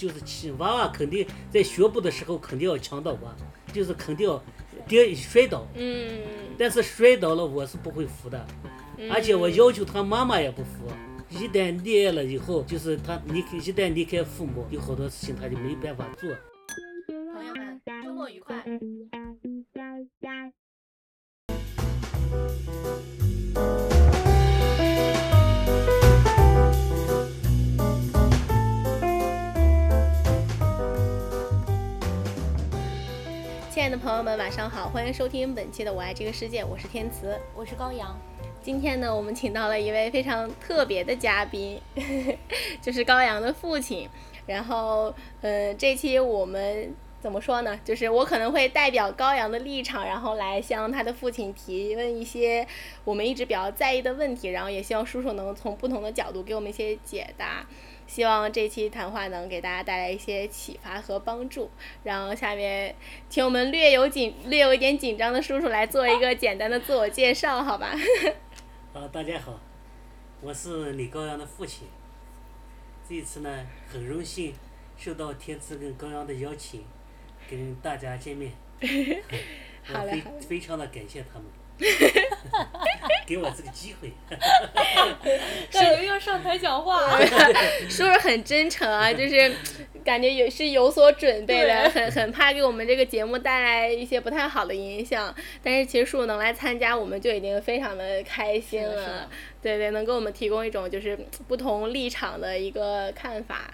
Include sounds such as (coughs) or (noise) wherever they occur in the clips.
就是起娃娃肯定在学步的时候肯定要强到我，就是肯定要跌摔倒。嗯，但是摔倒了我是不会扶的，而且我要求他妈妈也不扶。一旦溺爱了以后，就是他离开，一旦离开父母，有好多事情他就没办法做。朋友们，晚上好，欢迎收听本期的《我爱这个世界》，我是天慈。我是高阳，今天呢，我们请到了一位非常特别的嘉宾，(laughs) 就是高阳的父亲。然后，呃，这期我们怎么说呢？就是我可能会代表高阳的立场，然后来向他的父亲提问一些我们一直比较在意的问题，然后也希望叔叔能从不同的角度给我们一些解答。希望这期谈话能给大家带来一些启发和帮助。然后下面请我们略有紧、略有一点紧张的叔叔来做一个简单的自我介绍，好吧？好，(laughs) 大家好，我是李高阳的父亲。这一次呢，很荣幸受到天赐跟高阳的邀请，跟大家见面。(laughs) (laughs) 好嘞非常的感谢他们，(laughs) 给我这个机会。(laughs) 感觉要上台讲话。(laughs) 叔叔很真诚啊，就是感觉有是有所准备的，对很很怕给我们这个节目带来一些不太好的影响。但是其实叔叔能来参加，我们就已经非常的开心了。对对，能给我们提供一种就是不同立场的一个看法。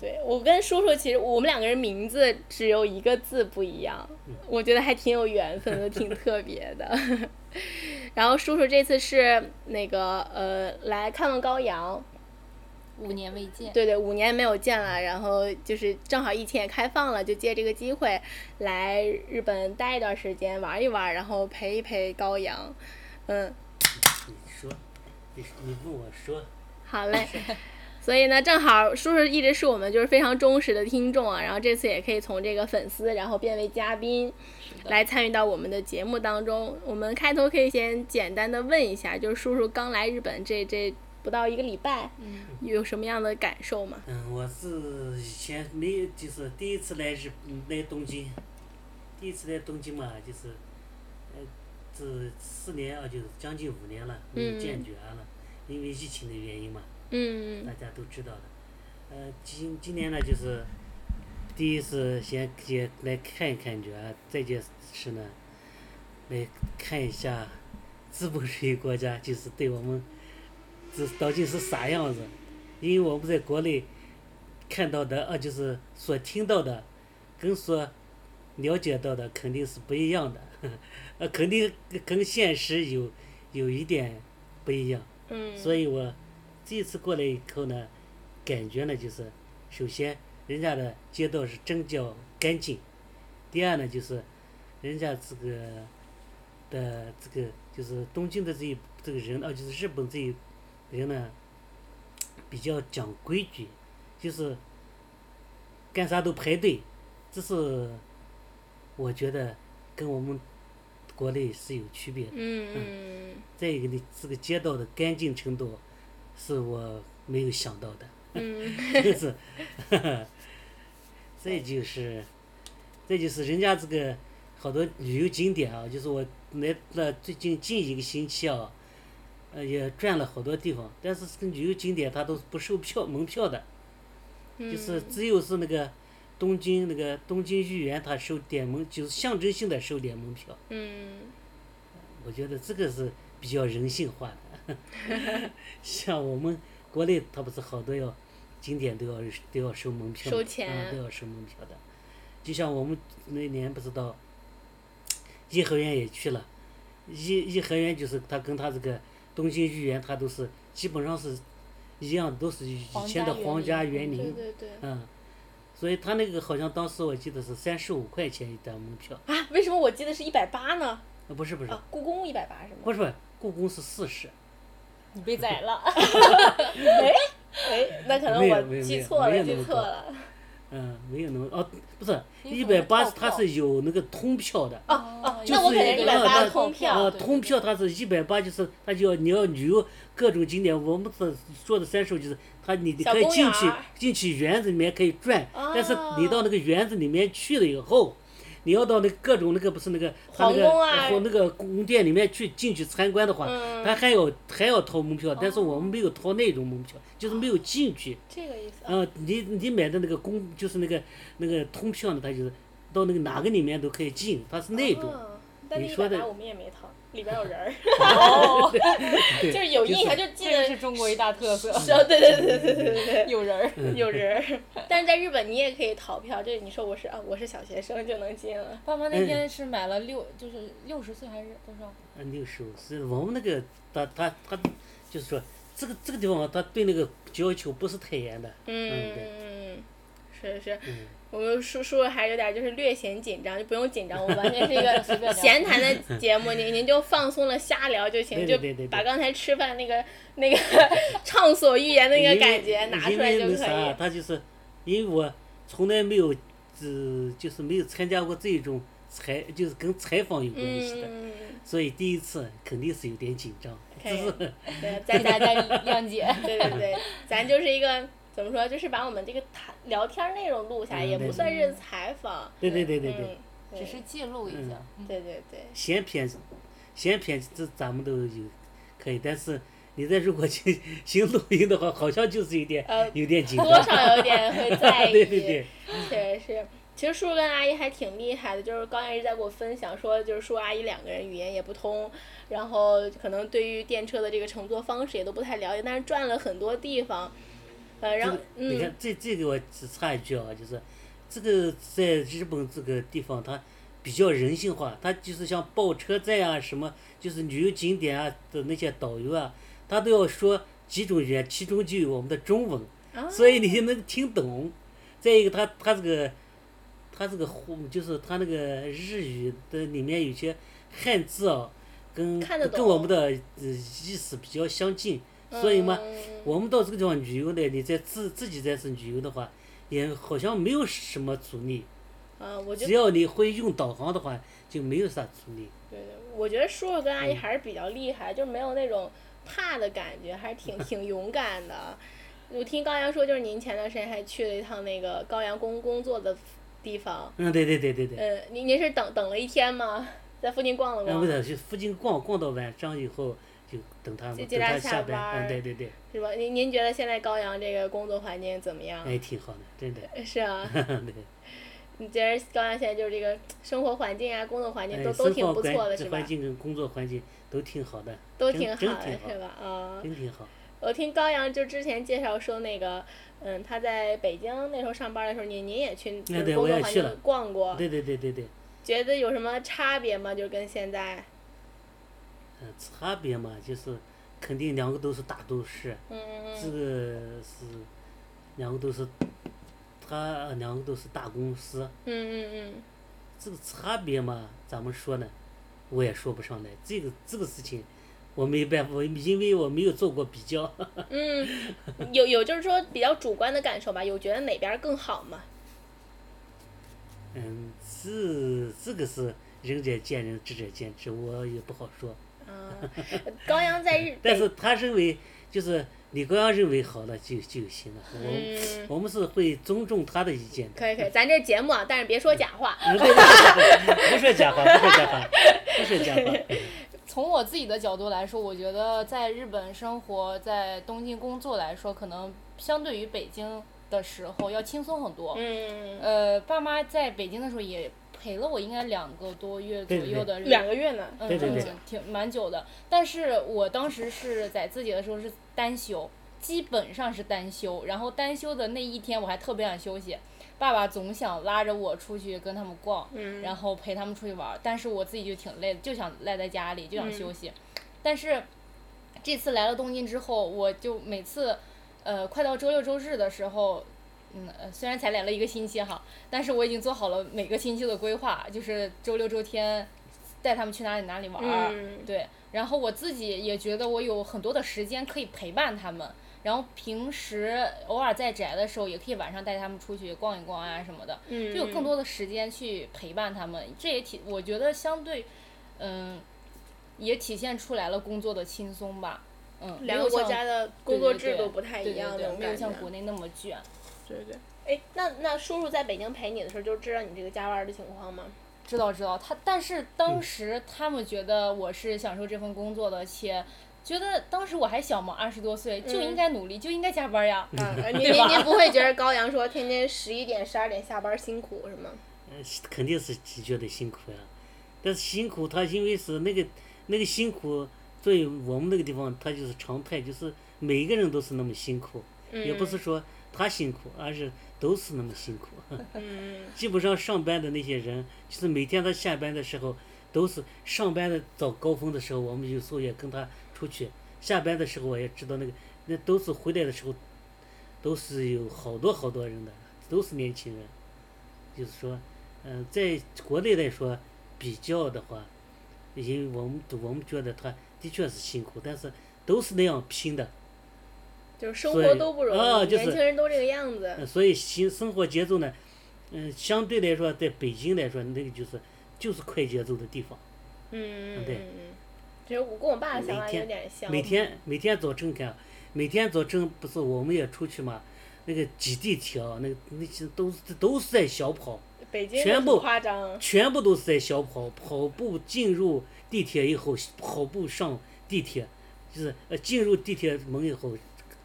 对我跟叔叔，其实我们两个人名字只有一个字不一样，我觉得还挺有缘分的，挺特别的。(laughs) 然后叔叔这次是那个呃来看望高阳，五年未见，对对，五年没有见了，然后就是正好疫情也开放了，就借这个机会来日本待一段时间，玩一玩，然后陪一陪高阳。嗯，你说，你你问我说，好嘞。(laughs) 所以呢，正好叔叔一直是我们就是非常忠实的听众啊，然后这次也可以从这个粉丝，然后变为嘉宾，来参与到我们的节目当中。我们开头可以先简单的问一下，就是叔叔刚来日本这这不到一个礼拜，嗯，有什么样的感受吗？嗯，我是以前没有就是第一次来日嗯来东京，第一次来东京嘛，就是，呃，这四年啊，就是将近五年了，没有见绝了，因为疫情的原因嘛，嗯大家都知道的。呃，今今年呢，就是第一次先先来看一看这，再就是呢，来看一下资本主义国家就是对我们这到底是啥样子，因为我们在国内看到的呃，就是所听到的，跟所了解到的肯定是不一样的，(laughs) 呃，肯定跟现实有有一点不一样。嗯，所以我这一次过来以后呢，感觉呢就是，首先人家的街道是真叫干净，第二呢就是，人家这个的这个就是东京的这一这个人啊，就是日本这一人呢，比较讲规矩，就是干啥都排队，这是我觉得跟我们国内是有区别的。嗯再一个呢，这个街道的干净程度，是我没有想到的，嗯。(laughs) 真是，再就是，再就是人家这个好多旅游景点啊，就是我来了最近近一个星期啊，呃，也转了好多地方，但是这个旅游景点它都是不售票门票的，嗯，就是只有是那个东京那个东京御园它收点门，就是象征性的收点门票。嗯。我觉得这个是比较人性化的，(laughs) 像我们国内，它不是好多要景点都要都要收门票吗，收钱嗯，都要收门票的。就像我们那年不是到颐和园也去了，颐颐和园就是它跟它这个东京御园，它都是基本上是一样，都是以前的皇家园林，对对对嗯，所以它那个好像当时我记得是三十五块钱一张门票，啊，为什么我记得是一百八呢？啊不是不是啊，故宫一百八是吗？不是不是，故宫是四十。你被宰了。(laughs) 哎，那可能我记错了，记错了。嗯，没有那么哦，不是一百八它是有那个通票的。哦就那我肯定是180呃通票呃，通票它是一百八，就是它就要你要旅游各种景点。我们是说的三寿，就是它你你可以进去进去园子里面可以转，但是你到哦那个园子里面去了以后，你要到那各种那个不是那个它那个皇宫啊呃那个宫殿里面去进去参观的话，他还要还要掏门票，但是我们没有掏那种门票，就是没有进去。这个意思。嗯，你你买的那个公就是那个那个通票呢，它就是到那个哪个里面都可可以进，它是那种。你说的我们也没掏，里边有人儿，哦，(laughs) 就是有印象，就记这个得是中国一大特色，对对对对对对对。有人儿。有人儿，但是在日本你也可以逃票，就是你说我是啊，我是小学生就能进了。爸妈那天是买了六，就是六十岁还是多少？呃，六十五岁我们那个他他他就是说这个这个地方他对那个要求不是太严的。嗯对，是是，嗯，我们叔叔还有点就是略显紧张，就不用紧张，我完全是一 (laughs) 个闲谈的节目，您您就放松了瞎聊就行，就把刚才吃饭那个那个 (laughs) 畅所欲言的那个感觉拿出来就可因为那啥以，。他就是因为我从来没有呃就是没有参加过这种采就是跟采访有关系的，嗯，所以第一次肯定是有点紧张。可以只是对，咱大咱家谅解。(laughs) 对对对，咱就是一个怎么说，就是把我们这个谈聊天内容录下来，也不算是采访。对对对对对，嗯，只是记录一下。嗯对对对，闲篇闲篇这咱们都有可以，但是你在如果去行录音的话，好像就是有点呃，有点紧张。多少有点会 (laughs) 在意。对对对，确实是。其实叔叔跟阿姨还挺厉害的，就是刚才一直在给我分享说，就是叔叔阿姨两个人语言也不通，然后可能对于电车的这个乘坐方式也都不太了解，但是转了很多地方，呃，然后嗯这个你看，这这个我只插一句啊，就是这个在日本这个地方，它比较人性化，它就是像报车站啊，什么就是旅游景点啊的那些导游啊，他都要说几种语言，其中就有我们的中文，啊所以你就能听懂。再一个，他他这个他这个互就是他那个日语的里面有些汉字啊，跟跟我们的呃意思比较相近，所以嘛。嗯我们到这个地方旅游呢，你在自自己在这旅游的话，也好像没有什么阻力。啊，我觉只要你会用导航的话，就没有啥阻力。对对，我觉得叔叔跟阿姨嗯还是比较厉害，就没有那种怕的感觉，还是挺 (laughs) 挺勇敢的。我听高阳说，就是您前段时间还去了一趟那个高阳工工作的地方，嗯，对对对对对。嗯，您您是等等了一天吗？在附近逛了嗯，逛不，是，去附近逛逛到晚上以后，就等他接接他下班。儿嗯，对对对，是吧？您您觉得现在高阳这个工作环境怎么样？哎，挺好的，真的。是啊，(laughs) 对。(laughs) 你觉得高阳现在就是这个生活环境啊、工作环境哎，都都挺不错的，是吧环？境跟工作环境都挺好的，都挺好的，是吧？啊。真挺好。我听高阳就之前介绍说那个，嗯，他在北京那时候上班的时候，您您也去工作环境逛过，对对对对对，觉得有什么差别吗？就跟现在，嗯，差别嘛，就是肯定两个都是大都市。嗯这个是两个都是，他两个都是大公司，嗯嗯嗯这个差别嘛，怎么说呢？我也说不上来。这个这个事情，我没办法，我因为我没有做过比较。嗯 (laughs) 嗯，有有就是说比较主观的感受吧，有觉得哪边更好吗？嗯，这这个是仁者见仁，智者见智，我也不好说。啊，高阳在日，(laughs) 但是他认为，就是李高阳认为好了就就行了。我们、嗯，我们是会尊重他的意见的。可以可以，咱这节目啊，但是别说假话。不说假话，不说假话，(laughs) 不说假话。从我自己的角度来说，我觉得在日本生活，在东京工作来说，可能相对于北京的时候要轻松很多。嗯，呃，爸妈在北京的时候也陪了我，应该两个多月左右的日两个月呢。嗯，对对对挺挺蛮久的。但是我当时是在自己的时候是单休，基本上是单休。然后单休的那一天，我还特别想休息。爸爸总想拉着我出去跟他们逛，嗯，然后陪他们出去玩，但是我自己就挺累的，就想赖在家里，就想嗯休息。但是这次来了东京之后，我就每次，呃，快到周六周日的时候，嗯，呃虽然才来了一个星期哈，但是我已经做好了每个星期的规划，就是周六周天带他们去哪里哪里玩儿，嗯，对，然后我自己也觉得我有很多的时间可以陪伴他们，然后平时偶尔在宅的时候，也可以晚上带他们出去逛一逛啊什么的，嗯，就有更多的时间去陪伴他们。这也体，我觉得相对，嗯，也体现出来了工作的轻松吧。嗯，两个国家的工作制度不太一样，没有。像国内那么卷。对对。哎，那那叔叔在北京陪你的时候，就知道你这个加班的情况吗？知道知道，他但是当时他们觉得我是享受这份工作的，且觉得当时我还小嘛，二十多岁就应该努力，就应该加班呀。(laughs) 啊，您您您不会觉得高阳说天天十一点十二点下班辛苦是吗？呃，肯定是觉得辛苦呀，但是辛苦，他因为是那个那个辛苦，作为我们那个地方，他就是常态，就是每一个人都是那么辛苦，也不是说他辛苦，而是都是那么辛苦。嗯基本上上班的那些人，就是每天他下班的时候，都是上班的早高峰的时候，我们有时候也跟他出去；下班的时候，我也知道那个，那都是回来的时候，都是有好多好多人的，都是年轻人。就是说，嗯、在国内来说比较的话，因为我们我们觉得他的确是辛苦，但是都是那样拼的。就是生活都不容易，啊就是年轻人都这个样子。呃所以新生活节奏呢，嗯、相对来说，在北京来说，那个就是就是快节奏的地方。嗯嗯对嗯嗯。其实我跟我爸的想法有点像。每天每天早晨看，每天早晨不是我们也出去嘛，那个挤地铁啊，那个那些都是都是在小跑，北京很全部夸张。全部都是在小跑，跑步进入地铁以后，跑步上地铁，就是呃进入地铁门以后，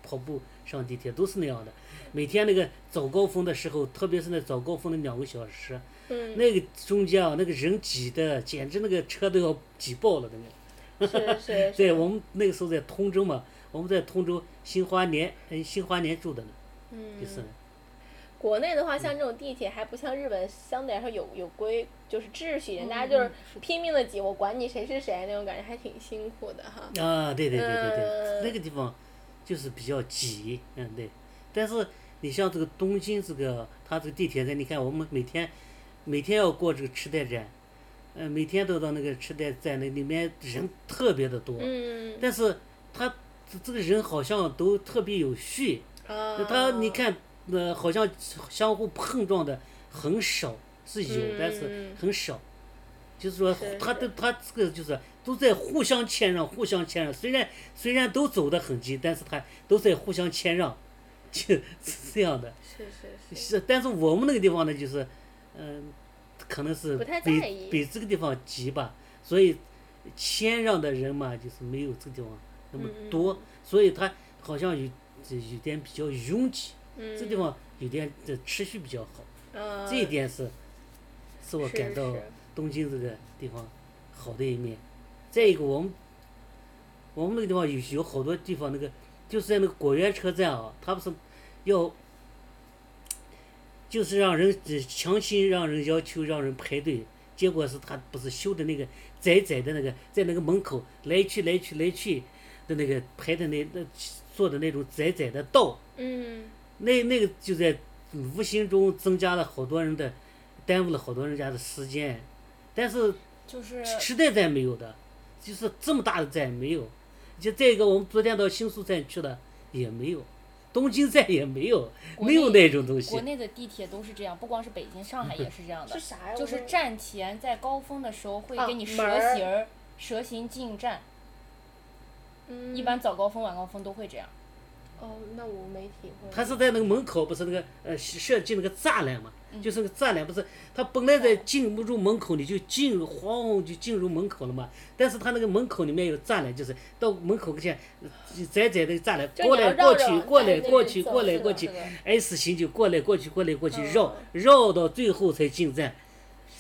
跑步上地铁都是那样的。每天那个早高峰的时候，特别是那早高峰的两个小时，嗯，那个中间啊，那个人挤的，简直那个车都要挤爆了那个。是是 (laughs) 是。对我们那个时候在通州嘛，我们在通州新华年，嗯，新华年住的呢，嗯。就是。国内的话，像这种地铁还不像日本，相对来说有有规，就是秩序，人家就是拼命的挤，我管你谁是谁那种感觉，还挺辛苦的哈。啊，对对对对对，嗯那个地方就是比较挤，嗯对。但是你像这个东京这个，它这个地铁站，你看我们每天每天要过这个池袋站，呃，每天都到那个池袋站那里面人特别的多，嗯。但是他这这个人好像都特别有序，啊。他你看，呃，好像相互碰撞的很少，是有，但是嗯很少。就是说他的他这个就是都在互相谦让，互相谦让。虽然虽然都走得很近，但是他都在互相谦让，就是这样的。是是是。是，但是我们那个地方呢，就是，嗯、可能是比比这个地方急吧，所以谦让的人嘛，就是没有这个地方那么嗯嗯多，所以他好像有这有点比较拥挤，嗯。这地方有点这持续比较好，啊。这一点是是我感到是东京这个地方好的一面。再一个，我们我们那个地方有有好多地方，那个就是在那个果园车站啊，他不是要就是让人呃强行让人要求让人排队，结果是他不是修的那个窄窄的那个，在那个门口来去来去来去的那个排的那那做的那种窄窄的道，嗯。那那个就在无形中增加了好多人的，耽误了好多人家的时间，但是就是池袋站没有的，就是这么大的站没有，就再一个我们昨天到新宿站去了也没有，东京站也没有，没有那种东西国。内的地铁都是这样，不光是北京，上海也是这样的 (laughs) 是。啥呀？就是站前在高峰的时候会啊给你蛇形、蛇形进站，嗯一般早高峰、晚高峰都会这样。哦，那我没体会。他是在那个门口，不是那个呃设计那个栅栏嘛，嗯就是个栅栏，不是他本来在进不入门口，你就进入晃就进入门口了嘛。但是他那个门口里面有栅栏，就是到门口前呃窄窄的栅栏，过来过去，过来过去，过来过去，S 型就过来过去，过来过去嗯。绕绕到最后才进站。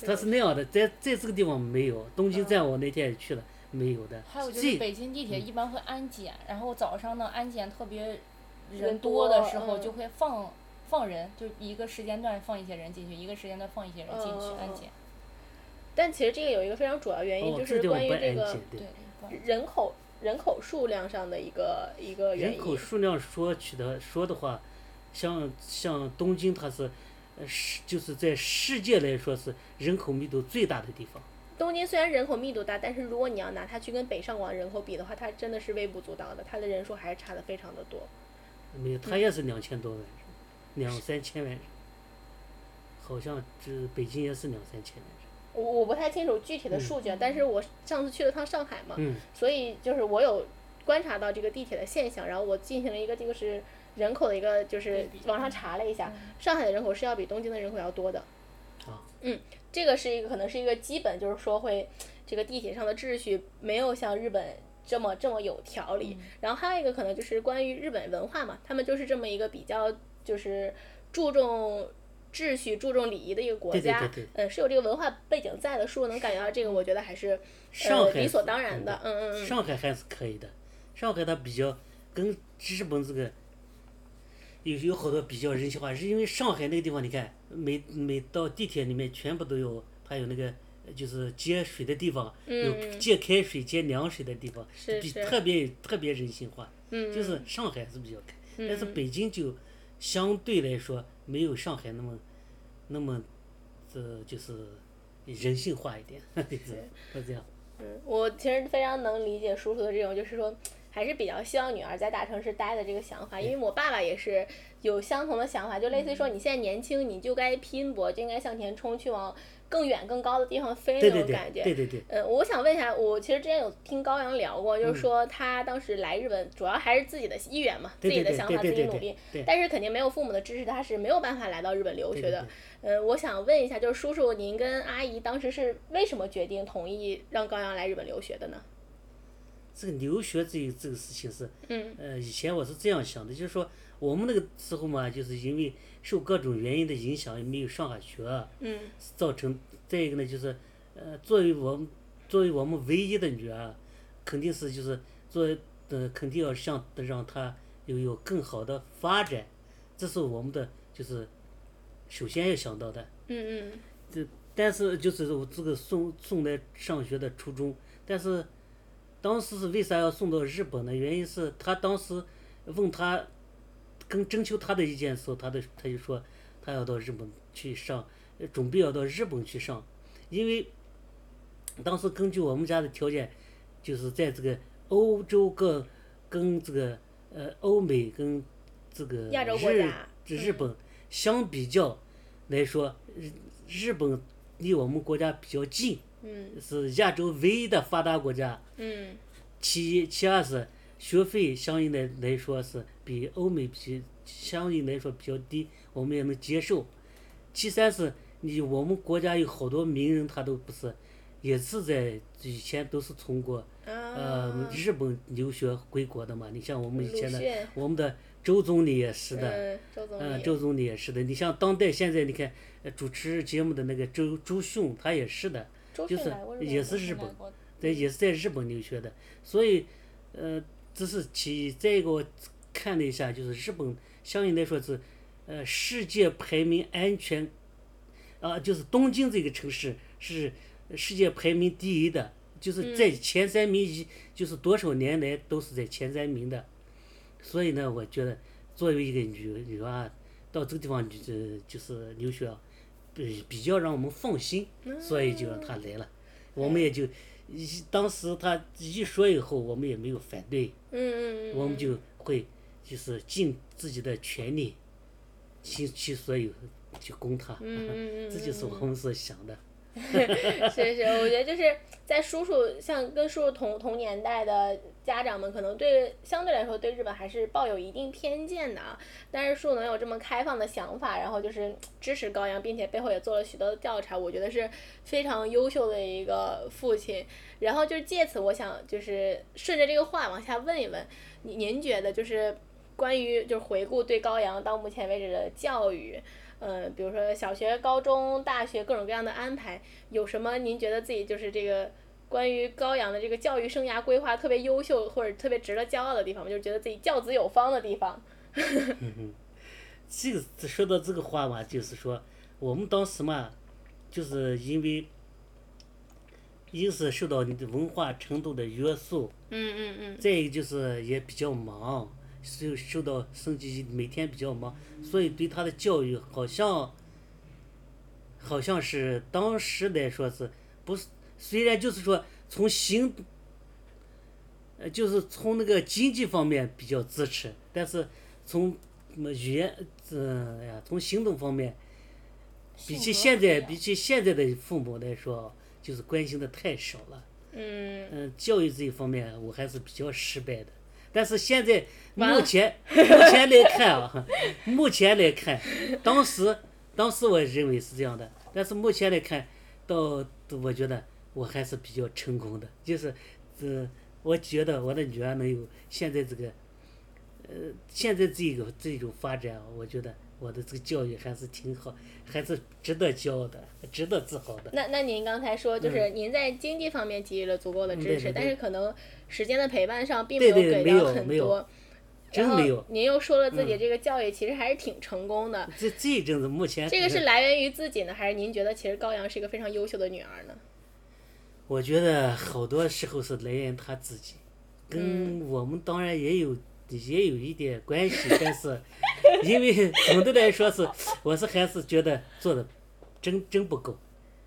他是那样的，在在这个地方没有，东京站我那天也去了，没有的。还有就是北京地铁一般会安检，然后早上呢安检特别人人多的时候就会放放人，就一个时间段放一些人进去，一个时间段放一些人进去安嗯检。但其实这个有一个非常主要原因，哦，就是关于这个对人口人口数量上的一个一个原因人。口数量说起的说的话，像像东京，它是，呃世就是在世界来说是人口密度最大的地方。东京虽然人口密度大，但是如果你要拿它去跟北上广人口比的话，它真的是微不足道的，它的人数还是差的非常的多。没有，它也是两千多万人，两三千万人，好像这北京也是两三千万人。我我不太清楚具体的数据，但是我上次去了趟上海嘛，嗯所以就是我有观察到这个地铁的现象，然后我进行了一个这个是人口的一个就是网上查了一下，上海的人口是要比东京的人口要多的。啊，嗯，这个是一个可能是一个基本，就是说会这个地铁上的秩序没有像日本这么这么有条理。然后还有一个可能就是关于日本文化嘛，他们就是这么一个比较就是注重。秩序注重礼仪的一个国家，对对嗯，是有这个文化背景在的。叔能感觉到这个，我觉得还是上海呃理所当然的，嗯嗯嗯嗯。上海还是可以的，上海它比较跟日本这个有有好多比较人性化，是因为上海那个地方，你看每每到地铁里面全部都有，它有那个呃就是接水的地方，有嗯接开水、接凉水的地方，比是是特别特别人性化。嗯，就是上海是比较开，嗯但是北京就相对来说没有上海那么那么这就是人性化一点，(laughs) 就是是这样。嗯，我其实非常能理解叔叔的这种，就是说还是比较希望女儿在大城市待的这个想法，因为我爸爸也是有相同的想法，就类似于说你现在年轻，你就该拼搏，就应该向前冲，去往更远更高的地方飞那种感觉。对对对，嗯，我想问一下，我其实之前有听高阳聊过，嗯就是说他当时来日本，主要还是自己的意愿嘛，自己的想法，自己努力，但是肯定没有父母的支持，他是没有办法来到日本留学的。呃，我想问一下，就是叔叔，您跟阿姨当时是为什么决定同意让高阳来日本留学的呢？这个留学这这个事情是，嗯呃，以前我是这样想的，就是说我们那个时候嘛，就是因为受各种原因的影响，也没有上下学，嗯造成再一个呢，就是呃，作为我们作为我们唯一的女儿，肯定是就是作为呃，肯定要想让她有有更好的发展，这是我们的就是首先要想到的。嗯嗯这但是就是我这个送送来上学的初衷，但是当时是为啥要送到日本呢？原因是他当时问他跟征求他的意见的时候，他的他就说他要到日本去上，呃准备要到日本去上，因为当时根据我们家的条件，就是在这个欧洲各跟这个呃欧美跟这个亚洲国日家日本相比较来说，日日本离我们国家比较近，嗯。是亚洲唯一的发达国家。嗯。其一，其二是学费相应的来说是比欧美比相应来说比较低，我们也能接受。其三是你我们国家有好多名人，他都不是，也是在以前都是通过呃啊，日本留学回国的嘛。你像我们以前的我们的周总理也是的，嗯，周总嗯，理，周总理也是的。你像当代现在你看呃主持节目的那个周周迅，他也是的，就是也是日本来过对，也是在日本留学的，所以，呃，这是其一。再一个，我看了一下，就是日本相应来说是，呃，世界排名安全，啊、就是东京这个城市是世界排名第一的，就是在前三名以，就是多少年来都是在前三名的。所以呢，我觉得作为一个女女娃到这个地方就是就是留学，比比较让我们放心，所以就让她来了。我们也就当时他一说以后，我们也没有反对，嗯嗯嗯，我们就会就是尽自己的全力，倾其所有去供他。嗯嗯嗯 (laughs) 这就是我们所想的。(laughs) 是是，我觉得就是在叔叔像跟叔叔同同年代的家长们，可能对相对来说对日本还是抱有一定偏见的啊。但是树能有这么开放的想法，然后就是支持高阳，并且背后也做了许多的调查，我觉得是非常优秀的一个父亲。然后就是借此，我想就是顺着这个话往下问一问，您您觉得就是关于就是回顾对高阳到目前为止的教育。呃，比如说小学、高中、大学各种各样的安排，有什么您觉得自己就是这个关于高阳的这个教育生涯规划特别优秀或者特别值得骄傲的地方吗？就是觉得自己教子有方的地方。(laughs) 这个说到这个话嘛，就是说我们当时嘛，就是因为一是受到你的文化程度的约束，嗯嗯嗯再一个就是也比较忙，受受到升级每天比较忙，所以对他的教育好像好像是当时来说是不是？虽然就是说从行，呃，就是从那个经济方面比较支持，但是从么语言，嗯、哎呀，从行动方面，比起现在比起现在的父母来说，就是关心的太少了。嗯，嗯，教育这一方面我还是比较失败的。但是现在目前 (laughs) 目前来看啊，目前来看，当时当时我认为是这样的，但是目前来看，到我觉得我还是比较成功的，就是呃，我觉得我的女儿能有现在这个，呃，现在这个这种发展啊，我觉得我的这个教育还是挺好，还是值得骄傲的，值得自豪的。那那您刚才说，就是您在经济方面给予了足够的支持，嗯对对对但是可能时间的陪伴上并没有给到很有没有多。然后真没有您又说了自己嗯这个教育其实还是挺成功的，这这一阵子目前这个是来源于自己呢，还是您觉得其实高阳是一个非常优秀的女儿呢？我觉得好多时候是来源他自己，嗯。跟我们当然也有也有一点关系，但是 (laughs) 因为总的来说是，我是还是觉得做的真真不够，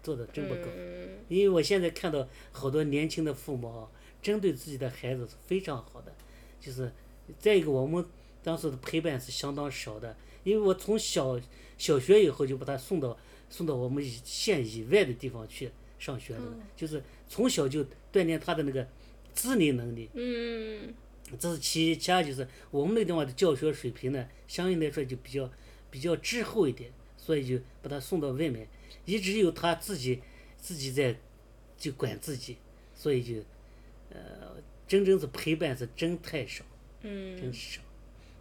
做的真不够。嗯。因为我现在看到好多年轻的父母啊，针对自己的孩子是非常好的，就是再一个我们当时的陪伴是相当少的，因为我从小小学以后就把他送到送到我们县以外的地方去上学的，就是从小就锻炼他的那个自理能力。嗯这是其一，其二就是我们那个地方的教学水平呢，相应来说就比较比较滞后一点，所以就把他送到外面，一直有他自己自己在就管自己，所以就呃真正是陪伴是真太少，嗯真少。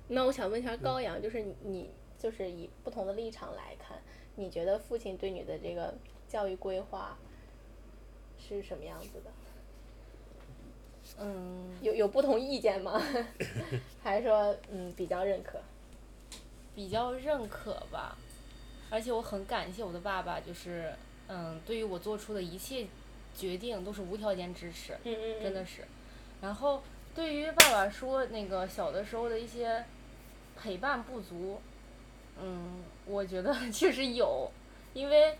那我想问一下高阳，就是你你就是以不同的立场来看，你觉得父亲对你的这个教育规划是什么样子的？嗯，有有不同意见吗？(laughs) 还是说嗯比较认可？比较认可吧，而且我很感谢我的爸爸，就是嗯，对于我做出的一切决定都是无条件支持，嗯嗯真的是。然后对于爸爸说那个小的时候的一些陪伴不足，嗯，我觉得 (laughs) 确实有，因为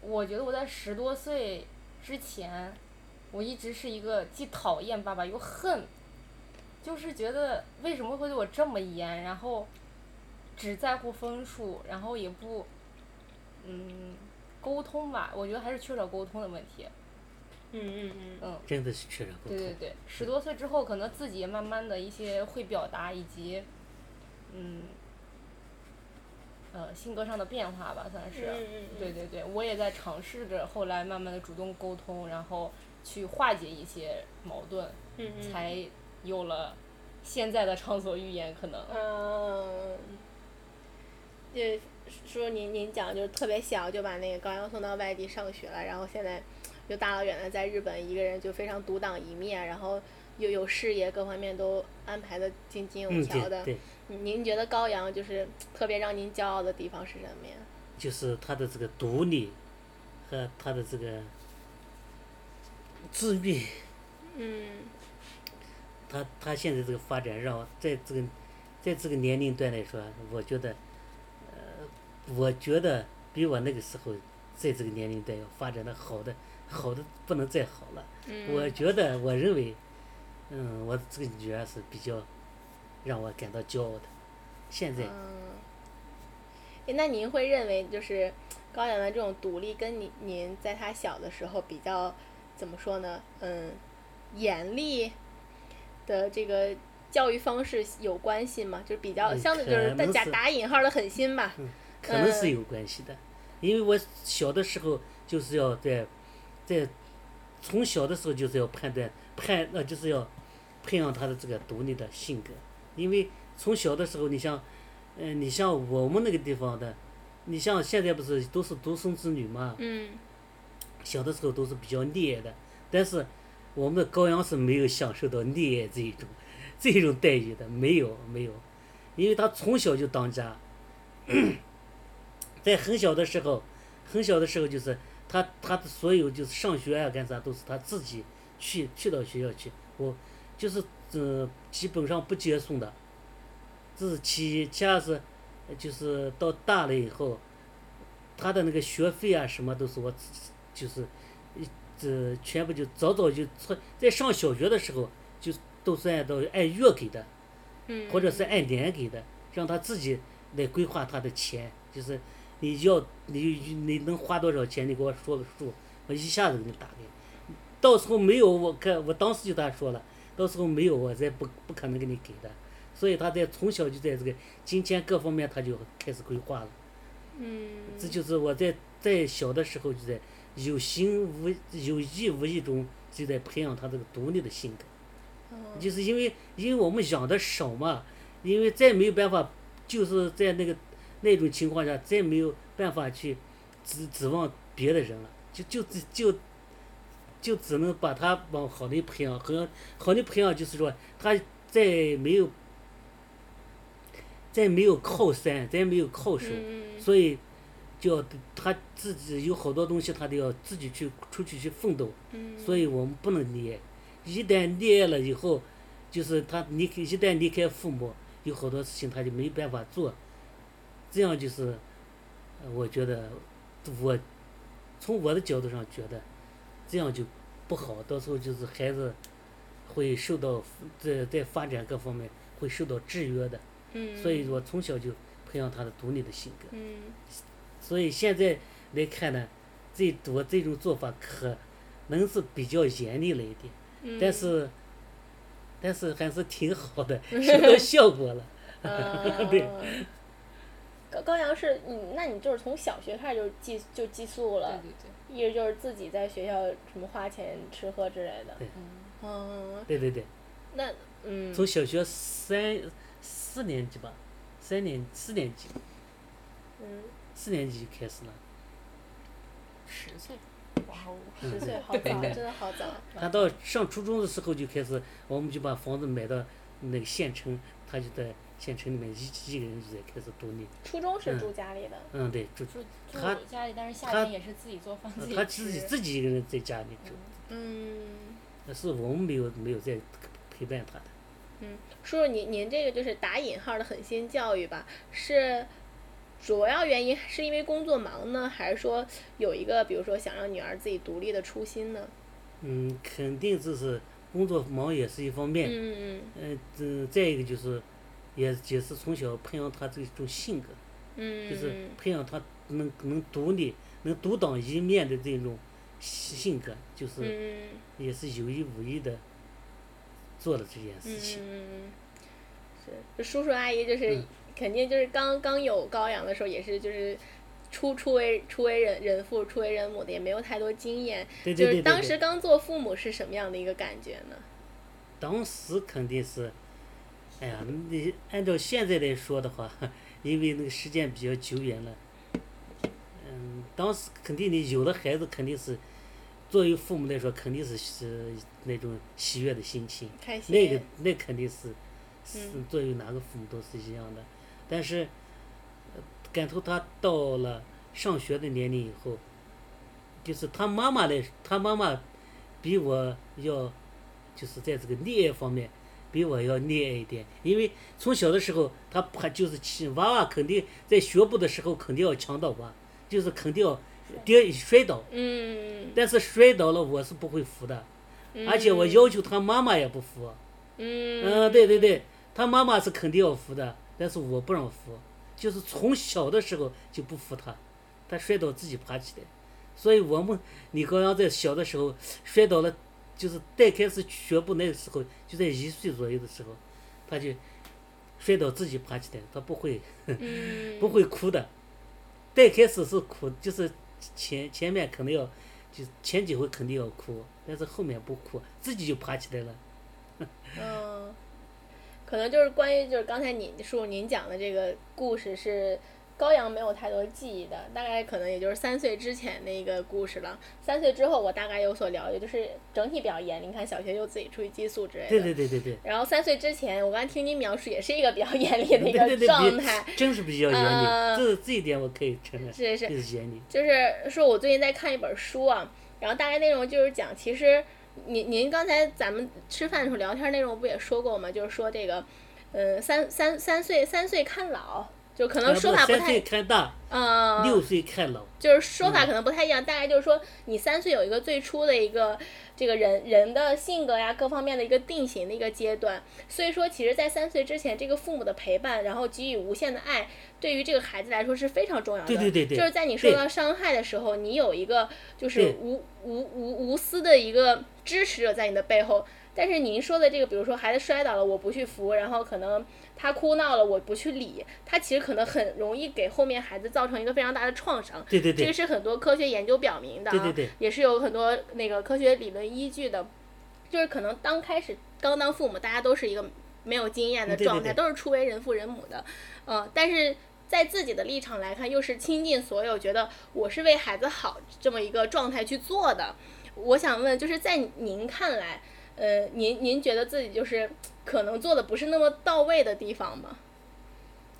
我觉得我在十多岁之前，我一直是一个既讨厌爸爸又恨，就是觉得为什么会对我这么严，然后只在乎分数，然后也不嗯沟通吧，我觉得还是缺少沟通的问题。嗯嗯嗯嗯，真的是缺少沟通。对对对，十多岁之后，可能自己慢慢的一些会表达以及嗯呃性格上的变化吧，算是。嗯嗯嗯对对对，我也在尝试着后来慢慢的主动沟通，然后去化解一些矛盾，嗯嗯才有了现在的畅所欲言，可能。嗯，就说您您讲就是特别小就把那个高阳送到外地上学了，然后现在又大老远的在日本一个人就非常独当一面，然后又有事业各方面都安排的井井有嗯，条的。您觉得高阳就是特别让您骄傲的地方是什么呀？就是他的这个独立和他的这个自律。嗯他他现在这个发展让我在这个在这个年龄段来说，我觉得，呃，我觉得比我那个时候在这个年龄段要发展的好的好的不能再好了。嗯，我觉得我认为，嗯，我这个女儿是比较让我感到骄傲的。现在，嗯，那您会认为就是高阳的这种独立跟您您在他小的时候比较怎么说呢？嗯，严厉的这个教育方式有关系吗？就是比较嗯相对就是打是打引号的狠心吧。可能是嗯有关系的，因为我小的时候就是要在在从小的时候就是要判断判呃就是要培养他的这个独立的性格，因为从小的时候，你像，呃，你像我们那个地方的，你像现在不是都是独生子女嘛，嗯。小的时候都是比较溺爱的，但是我们的高阳是没有享受到溺爱这一种 (laughs) 这一种待遇的，没有没有，因为他从小就当家，(clears throat) 在很小的时候，很小的时候就是他他的所有就是上学啊干啥都是他自己去去到学校去，我就是呃基本上不接送的，这是其一，其二是呃就是到大了以后，他的那个学费啊什么都是我就是一这全部就早早就从在上小学的时候就都是按照按月给的，嗯，或者是按年给的，让他自己来规划他的钱，就是你要你你能花多少钱，你给我说个数，我一下子给你打给你。到时候没有，我看我当时就他说了，到时候没有我再不不可能给你给的。所以他在从小就在这个金钱各方面他就开始规划了。嗯，这就是我在在小的时候就在有心无有意无意中就在培养他这个独立的性格。哦就是因为因为我们养的少嘛，因为再没有办法，就是在那个那种情况下，再没有办法去指指望别的人了，就就只就就只能把他往好的培养，和好的培养就是说他再没有再没有靠山，再没有靠手，嗯所以就要他自己有好多东西，他都要自己去出去去奋斗。嗯，所以我们不能溺爱，一旦溺爱了以后，就是他离开，一旦离开父母，有好多事情他就没办法做，这样就是，呃我觉得我从我的角度上觉得，这样就不好，到时候就是孩子会受到在在发展各方面会受到制约的，嗯，所以我从小就培养他的独立的性格。嗯所以现在来看呢，这我这种做法可能是比较严厉了一点，嗯，但是 (laughs) 但是还是挺好的，(laughs) 收到效果了。对嗯高高阳是你，那你就是从小学开始就寄就寄宿对了，对对，一直就是自己在学校什么花钱吃喝之类的。对嗯，嗯，对对对，那嗯，从小学三四年级吧，三年四年级嗯四年级就开始了。十岁，哇哦，十 (laughs) 岁好对早，真的好早。他到上初中的时候就开始，我们就把房子买到那个县城，他就在县城里面一一个人就在开始独立。初中是嗯住家里的。嗯，对，住住住家里，但是夏天也是自己做饭自己他自己自己一个人在家里住，嗯那是我们没有没有在陪伴他的。嗯，叔叔，您您这个就是打引号的狠心教育吧？是主要原因是因为工作忙呢，还是说有一个比如说想让女儿自己独立的初心呢？嗯，肯定就是工作忙也是一方面，嗯嗯，这再一个就是，也也是从小培养他这种性格，嗯就是培养他能能独立、能独当一面的这种性格，就是嗯也是有意无意的做了这件嗯事情。嗯，是就叔叔阿姨就是、嗯肯定就是刚刚有高阳的时候也是就是。初初为初为人人父初为人母的也没有太多经验，对对对对就是当时，刚做父母是什么样的一个感觉呢？当时肯定是，哎呀，你按照现在来说的话，因为那个时间比较久远了，嗯，当时肯定你有了孩子，肯定是作为父母来说，肯定是是那种喜悦的心情。开心。那个那肯定是，是嗯作为哪个父母都是一样的，但是，呃感头他到了上学的年龄以后，就是他妈妈来，他妈妈比我要，就是在这个溺爱方面，比我要厉害一点，因为从小的时候，他怕就是起娃娃肯定在学步的时候肯定要强到我，就是肯定要跌摔倒，嗯，但是摔倒了我是不会扶的，嗯。而且我要求他妈妈也不扶。嗯。嗯，对对对，他妈妈是肯定要扶的，但是我不让扶，就是从小的时候就不扶他，他摔倒自己爬起来，所以我们李高阳在小的时候摔倒了，就是带开始学步那个时候，就在一岁左右的时候，他就摔倒自己爬起来，他不会嗯 (laughs) 不会哭的，带开始是哭，就是前前面可能要，就前几回肯定要哭，但是后面不哭，自己就爬起来了。嗯，可能就是关于就是刚才你叔叔您讲的这个故事是高阳没有太多记忆的，大概可能也就是三岁之前的一个故事了。三岁之后我大概有所了解，就是整体比较严厉，你看小学就自己出去寄宿之类的。对对对对对。然后三岁之前，我刚才听您描述也是一个比较严厉的一个对对对，状态。比真是比较严厉，呃这这一点我可以承认，是是就是严厉。就是说我最近在看一本书啊，然后大概内容就是讲，其实您您刚才咱们吃饭的时候聊天内容不也说过吗？就是说这个，呃，三三三岁三岁看老，就可能说法不三岁太，看大，嗯，六岁看老。就是说法可能不太一样，大概就是说，你三岁有一个最初的一个这个人人的性格呀，各方面的一个定型的一个阶段。所以说，其实，在三岁之前，这个父母的陪伴，然后给予无限的爱，对于这个孩子来说是非常重要的。对对对对就是在你受到伤害的时候，你有一个就是无无无无私的一个支持者在你的背后。但是您说的这个，比如说孩子摔倒了，我不去扶，然后可能他哭闹了，我不去理，他其实可能很容易给后面孩子造成一个非常大的创伤。对对对这个是很多科学研究表明的、啊，对对对也是有很多那个科学理论依据的。就是可能刚开始刚当父母，大家都是一个没有经验的嗯对对状态，对都是初为人父人母的，嗯、但是在自己的立场来看，又是倾尽所有，觉得我是为孩子好这么一个状态去做的。我想问，就是在您看来，呃，您您觉得自己就是可能做的不是那么到位的地方吗？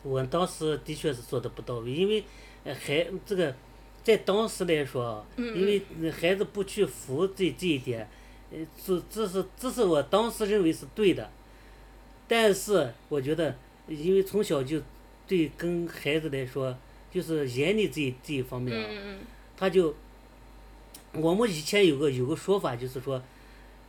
我当时的确是做的不到位，因为呃孩这个在当时来说因为呃孩子不去扶这这一点，呃，这这是这是我当时认为是对的，但是我觉得，因为从小就对跟孩子来说，就是严厉这一这一方面他就我们以前有个有个说法，就是说，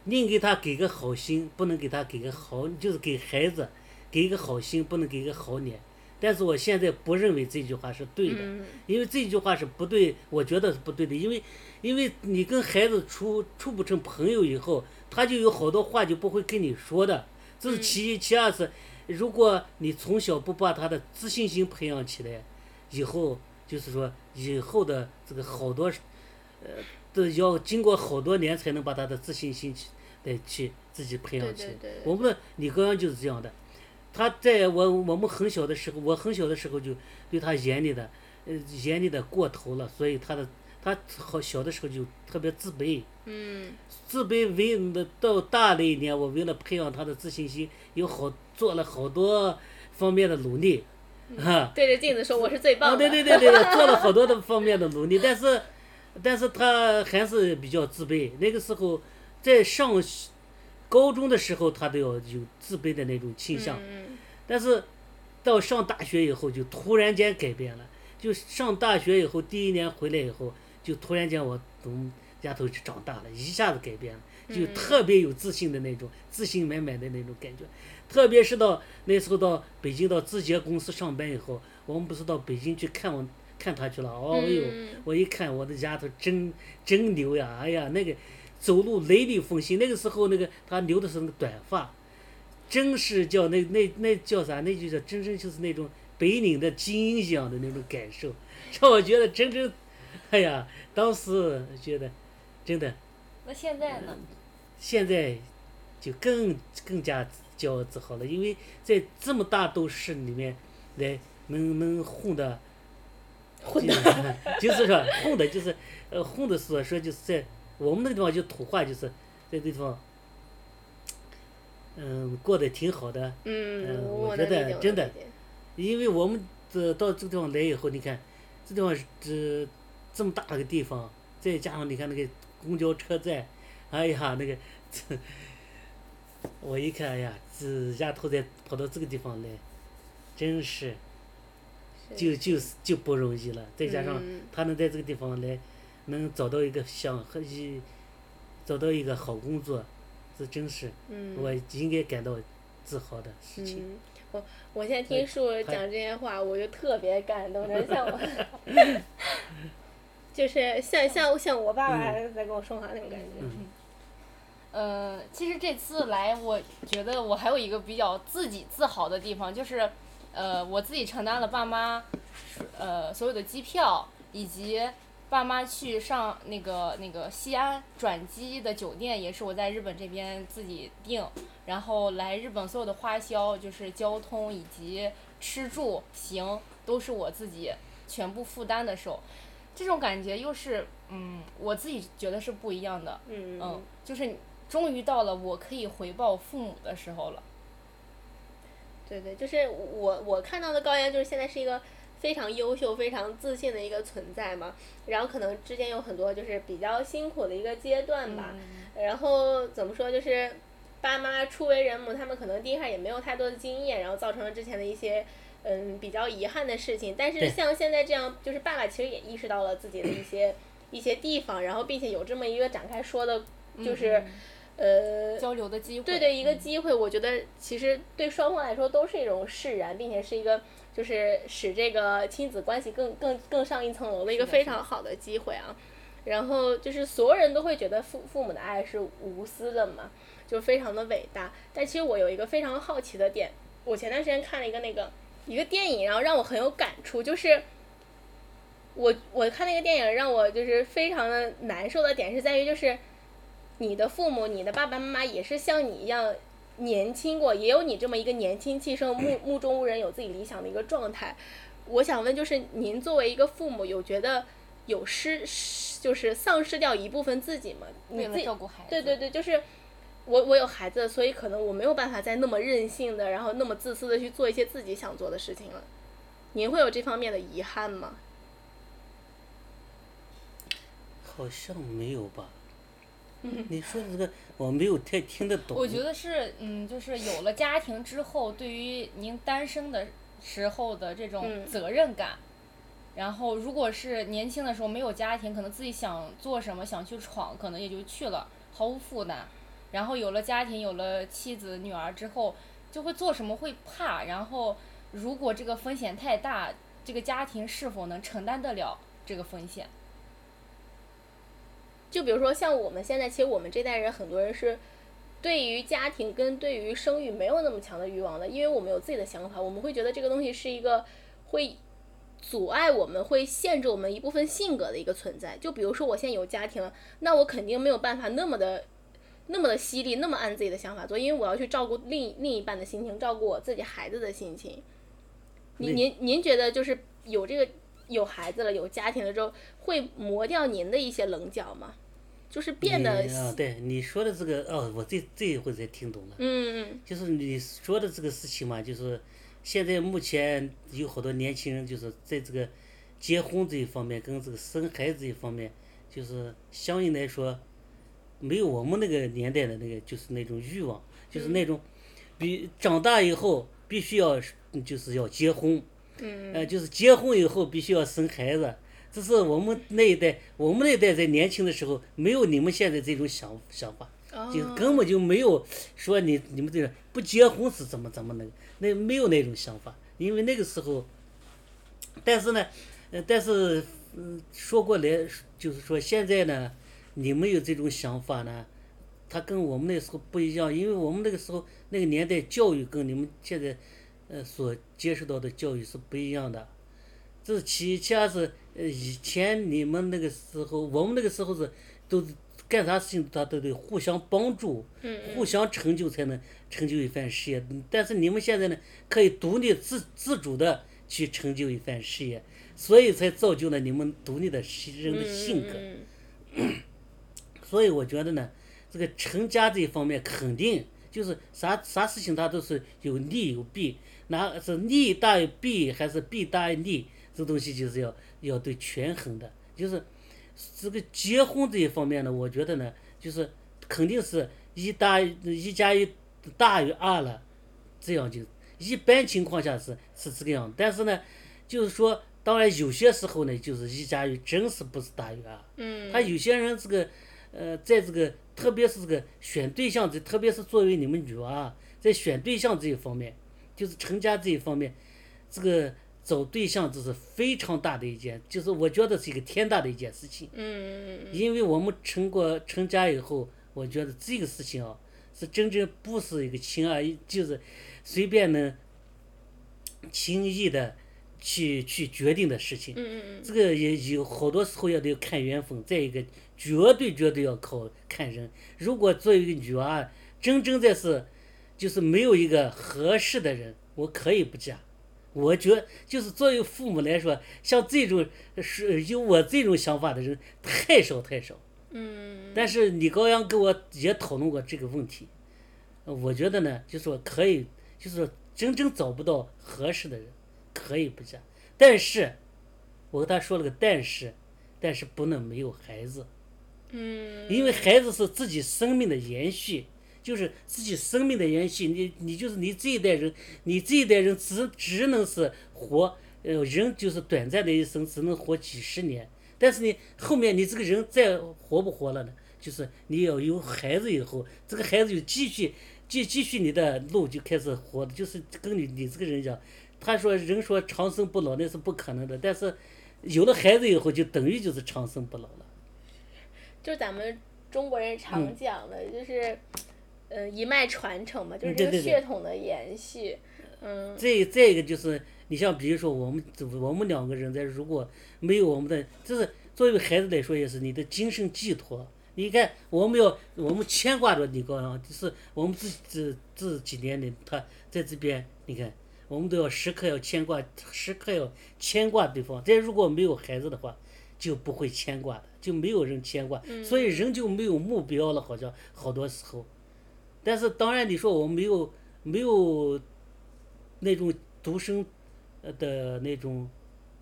宁给他给个好心，不能给他给个好，就是给孩子给一个好心，不能给一个好脸。但是我现在不认为这句话是对的，嗯。因为这句话是不对，我觉得是不对的，因为因为你跟孩子处处不成朋友以后，他就有好多话就不会跟你说的，这是其一，其二是，如果你从小不把他的自信心培养起来，以后就是说以后的这个好多，呃，都要经过好多年才能把他的自信心去得去自己培养起来。对对对我们李刚刚就是这样的，他在我我们很小的时候，我很小的时候就对他严厉的，呃，严厉的过头了，所以他的他好小的时候就特别自卑。嗯自卑为了到大了一点，我为了培养他的自信心，有好做了好多方面的努力，啊，对着镜子说我是最棒啊，的。对对对对，做了好多的方面的努力，但是，但是他还是比较自卑。那个时候，在上高中的时候，他都要有自卑的那种倾向，嗯但是到上大学以后，就突然间改变了。就上大学以后，第一年回来以后，就突然间我从丫头就长大了，一下子改变了，就特别有自信的那种，自信满满的那种感觉。特别是到那时候到北京到字节公司上班以后，我们不是到北京去看我看他去了，哦呦，嗯我一看我的丫头真真牛呀，哎呀那个走路雷厉风行，那个时候那个他留的是那个短发，真是叫那那那叫啥？那就叫真正就是那种北岭的精英一样的那种感受，(laughs) 让我觉得真正，哎呀，当时觉得真的，那现在呢？现在就更更加骄傲自豪了，因为在这么大都市里面来能能混的，(laughs) 混的，就是说混的，就是呃混的所说就是在我们那个地方就土话就是在这地方，嗯，过得挺好的，嗯，嗯我我觉得真的因为我们这到这个地方来以后，你看这地方是这这么大的个地方，再加上你看那个公交车站，哎呀，那个这，(laughs) 我一看，哎呀，这丫头再跑到这个地方来，真是就就是就不容易了。再加上他能在这个地方来，能找到一个想和一找到一个好工作，这真是嗯我应该感到自豪的事情。嗯，我我现在听树讲这些话，我就特别感动，真像我，(laughs) 就是像像像我爸爸在跟我说话那种感觉。嗯呃，其实这次来，我觉得我还有一个比较自己自豪的地方，就是，呃，我自己承担了爸妈，呃，所有的机票以及爸妈去上那个那个西安转机的酒店，也是我在日本这边自己订，然后来日本所有的花销，就是交通以及吃住行，都是我自己全部负担的时候，这种感觉又是，嗯，我自己觉得是不一样的。嗯嗯，就是终于到了我可以回报父母的时候了。对对，就是我我看到的高阳，就是现在是一个非常优秀、非常自信的一个存在嘛。然后可能之间有很多就是比较辛苦的一个阶段吧。然后怎么说，就是爸爸妈妈初为人母，他们可能第一开始也没有太多的经验，然后造成了之前的一些嗯比较遗憾的事情。但是像现在这样，就是爸爸其实也意识到了自己的一些一些地方，然后并且有这么一个展开说的，就是、嗯呃交流的机会。对对，一个嗯机会，我觉得其实对双方来说都是一种释然，并且是一个就是使这个亲子关系更更更上一层楼的一个非常好的机会啊。然后就是所有人都会觉得父父母的爱是无私的嘛，就非常的伟大。但其实我有一个非常好奇的点，我前段时间看了一个那个一个电影，然后让我很有感触，就是我我看那个电影让我就是非常的难受的点是在于就是你的父母、你的爸爸妈妈也是像你一样年轻过，也有你这么一个年轻气盛、目 (clears throat) 目中无人、有自己理想的一个状态。我想问，就是您作为一个父母，有觉得有失，就是丧失掉一部分自己吗？你为了自己照顾孩子。对对对，就是我我有孩子，所以可能我没有办法再那么任性的，然后那么自私的去做一些自己想做的事情了。您会有这方面的遗憾吗？好像没有吧？(laughs) 你说的这个我没有太听得懂。我觉得是，嗯，就是有了家庭之后，对于您单身的时候的这种嗯责任感，然后如果是年轻的时候没有家庭，可能自己想做什么想去闯，可能也就去了，毫无负担。然后有了家庭，有了妻子、女儿之后，就会做什么会怕，然后如果这个风险太大，这个家庭是否能承担得了这个风险？就比如说像我们现在，其实我们这代人很多人是对于家庭跟对于生育没有那么强的欲望的，因为我们有自己的想法，我们会觉得这个东西是一个会阻碍我们、会限制我们一部分性格的一个存在。就比如说我现在有家庭了，那我肯定没有办法那么的。那么的犀利，那么按自己的想法做，因为我要去照顾另另一半的心情，照顾我自己孩子的心情。您您您觉得就是有这个有孩子了，有家庭了之后，会磨掉您的一些棱角吗？就是变得对你说的这个哦，我这这一回才听懂了。嗯嗯就是你说的这个事情嘛，就是现在目前有好多年轻人，就是在这个结婚这一方面跟这个生孩子这一方面，就是相应来说，没有我们那个年代的那个就是那种欲望，就是那种比长大以后必须要就是要结婚，嗯呃，就是结婚以后必须要生孩子。这是我们那一代，我们那一代在年轻的时候没有你们现在这种想想法。就哦根本就没有说你你们这个不结婚是怎么怎么那个，那没有那种想法，因为那个时候，但是呢，呃，但是嗯，说过来就是说现在呢，你们有这种想法呢，他跟我们那时候不一样，因为我们那个时候那个年代教育跟你们现在呃所接受到的教育是不一样的，这是其其二是呃以前你们那个时候，我们那个时候是都是干啥事情他都得互相帮助，互相成就才能成就一番事业。但是你们现在呢，可以独立自自主的去成就一番事业，所以才造就了你们独立的人的性格。嗯 (coughs) 所以我觉得呢，这个成家这一方面肯定就是啥啥事情它都是有利有弊，那是利大于弊还是弊大于利，这东西就是要要对权衡的。就是这个结婚这一方面呢，我觉得呢，就是肯定是一大于一加一大于二了，这样就一般情况下是是这个样，但是呢，就是说。当然，有些时候呢，就是一加一真是不是大于二。嗯他有些人这个，呃，在这个特别是这个选对象这，特别是作为你们女娃啊，在选对象这一方面，就是成家这一方面，这个找对象这是非常大的一件，就是我觉得是一个天大的一件事情。嗯嗯因为我们成过成家以后，我觉得这个事情啊，是真正不是一个轻而易，就是随便能轻易的去去决定的事情。嗯嗯这个也有好多时候要得看缘分，再一个绝对绝对要靠看人。如果作为一个女娃，真正在是就是没有一个合适的人，我可以不嫁。我觉得就是作为父母来说，像这种是有我这种想法的人太少太少。嗯但是李高阳跟我也讨论过这个问题，呃我觉得呢，就是说可以，就是说真正找不到合适的人，可以不嫁。但是，我跟他说了个但是，但是不能没有孩子，嗯，因为孩子是自己生命的延续。就是自己生命的延续。你你就是你这一代人，你这一代人只只能是活，呃，人就是短暂的一生，只能活几十年。但是你后面你这个人再活不活了呢？就是你要有孩子以后，这个孩子就继续继继续你的路就开始活的，就是跟你你这个人讲，他说人说长生不老那是不可能的，但是有了孩子以后就等于就是长生不老了。就咱们中国人常讲的，就是，呃，一脉传承嘛，就是这个血统的延续。嗯，再再一个就是，你像比如说我们我们两个人在如果没有我们的，就是作为孩子来说也是你的精神寄托。你看，我们要我们牵挂着李高阳，就是我们自这这几年里他在这边，你看我们都要时刻要牵挂，时刻要牵挂对方。再如果没有孩子的话，就不会牵挂的，就没有人牵挂，所以人就没有目标了，好像好多时候。但是当然，你说我没有没有那种独生呃的那种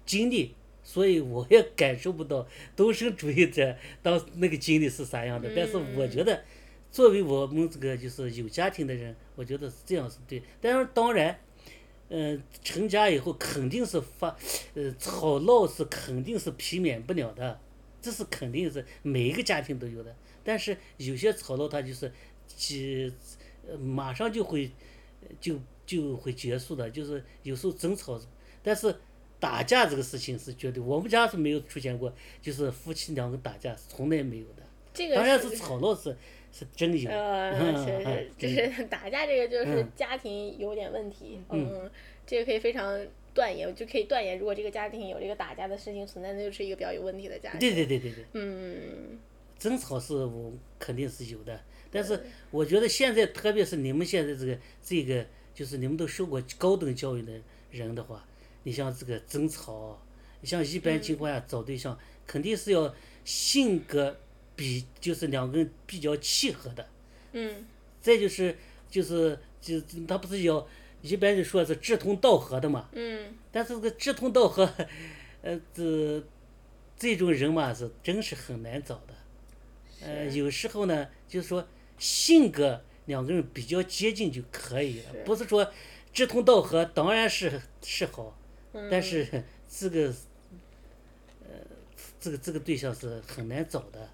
经历，所以我也感受不到独生主义者 (laughs) 当那个经历是啥样的。但是我觉得，作为我们这个就是有家庭的人，我觉得是这样是对。但是当然，嗯、成家以后肯定是发，呃，吵闹是肯定是避免不了的，这是肯定是每一个家庭都有的。但是有些吵闹它就是，其呃马上就会就就会结束的，就是有时候争吵，但是打架这个事情是绝对，我们家是没有出现过，就是夫妻两个打架，从来没有的。这个当然是吵闹是是真有，呃，嗯是是，嗯就是打架这个就是嗯家庭有点问题，嗯嗯，这个可以非常断言，就可以断言，如果这个家庭有这个打架的事情存在，那就是一个比较有问题的家庭。对对对对对，嗯，争吵是我肯定是有的，但是我觉得现在特别是你们现在这个这个，就是你们都受过高等教育的人的话，你像这个争吵，你像一般情况下找对象，肯定是要性格比就是两个人比较契合的，嗯，再就是就是就他不是要一般就说是志同道合的嘛，嗯，但是这个志同道合，呃，这这种人嘛是真是很难找的。呃，有时候呢，就是说性格两个人比较接近就可以了，不是说志同道合当然是是好，嗯。但是这个呃这个这个对象是很难找的。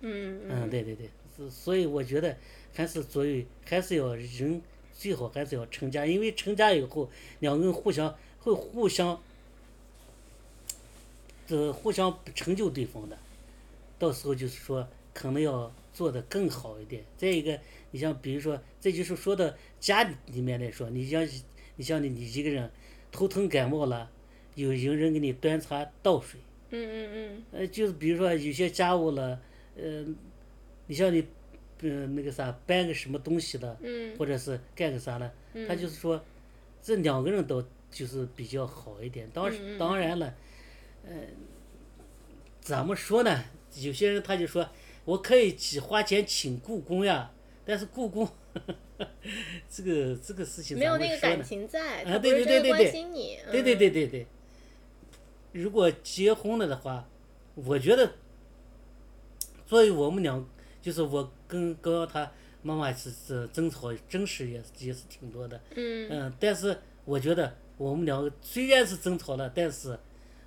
嗯嗯，对对对，是所以我觉得还是作为还是要人最好还是要成家，因为成家以后两个人互相会互相，呃，互相成就对方的，到时候就是说可能要做得更好一点。再一个，你像比如说，这就是说到家里面来说，你像你像你你一个人头疼感冒了，有有人给你端茶倒水。嗯嗯嗯呃，就是比如说有些家务了，呃，你像你，呃，那个啥搬个什么东西了，嗯或者是干个啥了，嗯，他就是说，这两个人都就是比较好一点。当嗯嗯当然了，呃，怎么说呢？有些人他就说，我可以去花钱请故宫呀，但是故宫，(laughs) 这个这个事情没有那个感？情在，啊他不是对对对对真的关对心你。对对对嗯，对对。如果结婚了的话，我觉得，作为我们俩，就是我跟高瑶他妈妈是是争吵，真是也是也是挺多的。嗯嗯，但是我觉得我们两个虽然是争吵了，但是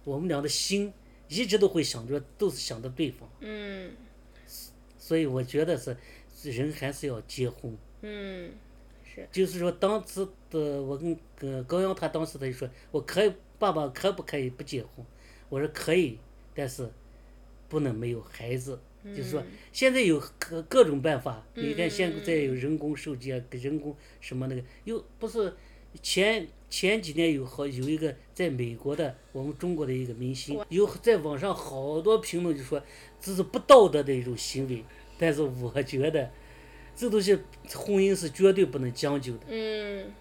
我们俩的心一直都会想着，都是想着对方，嗯所以我觉得是人还是要结婚。嗯，是，就是说，当时的我跟呃高阳他当时他就说，我可以，爸爸可不可以不结婚？我说可以，但是不能没有孩子。就是说，现在有各各种办法，你看现在有人工受精啊，人工什么那个，又不是前前几年有好有一个在美国的我们中国的一个明星，有在网上好多评论就说这是不道德的一种行为，但是我觉得这东西婚姻是绝对不能将就的。嗯，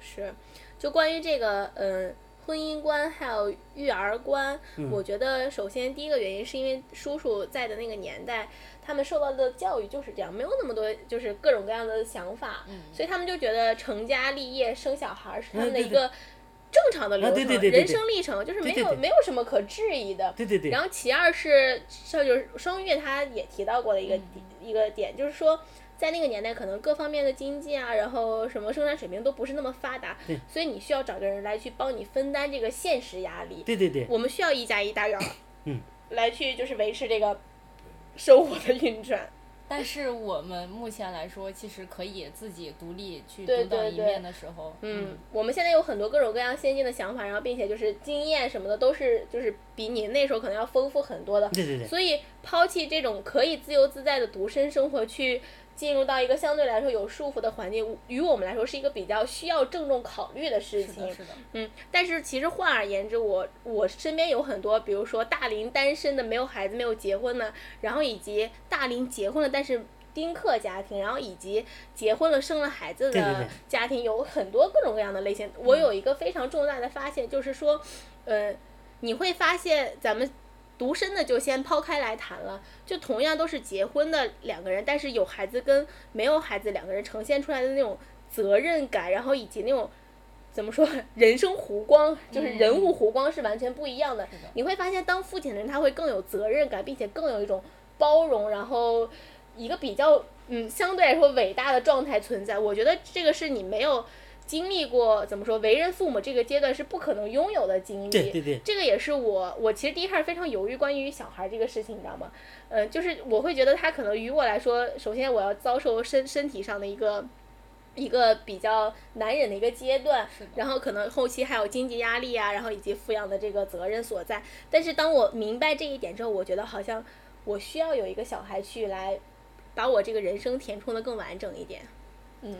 是，就关于这个，嗯。婚姻观还有育儿观，嗯我觉得首先第一个原因是因为叔叔在的那个年代，他们受到的教育就是这样，没有那么多就是各种各样的想法，嗯所以他们就觉得成家立业、生小孩儿是他们的嗯对一个正常的流啊程，对对对对。人生历程，就是没有没有什么可质疑的。对对对，然后其二是，像就是双月他也提到过的一个、一个点，就是说，在那个年代，可能各方面的经济啊，然后什么生产水平都不是那么发达，所以你需要找个人来去帮你分担这个现实压力。对对对，我们需要一加一大于二，嗯，来去就是维持这个生活的运转。但是我们目前来说，其实可以自己独立去独当一面的时候，嗯，我们现在有很多各种各样先进的想法，然后并且就是经验什么的都是就是比你那时候可能要丰富很多的。对对对，所以抛弃这种可以自由自在的独身生活，去进入到一个相对来说有束缚的环境，于我们来说是一个比较需要郑重考虑的事情是的，。是的，嗯，但是其实换而言之，我我身边有很多，比如说大龄单身的、没有孩子、没有结婚的，然后以及大龄结婚了但是丁克家庭，然后以及结婚了生了孩子的对对对家庭，有很多各种各样的类型。我有一个非常重大的发现，就是说，呃，你会发现咱们。独身的就先抛开来谈了，就同样都是结婚的两个人，但是有孩子跟没有孩子两个人呈现出来的那种责任感，然后以及那种怎么说，(laughs) 人生弧光，就是人物弧光是完全不一样的你会发现，当父亲的人他会更有责任感，并且更有一种包容，然后一个比较嗯相对来说伟大的状态存在。我觉得这个是你没有经历过怎么说为人父母这个阶段是不可能拥有的经历。对对对，这个也是我，我其实第一开始非常犹豫关于小孩这个事情，你知道吗？呃，就是我会觉得他可能于我来说，首先我要遭受身身体上的一个一个比较难忍的一个阶段，然后可能后期还有经济压力啊，然后以及抚养的这个责任所在。但是当我明白这一点之后，我觉得好像我需要有一个小孩去来把我这个人生填充的更完整一点。嗯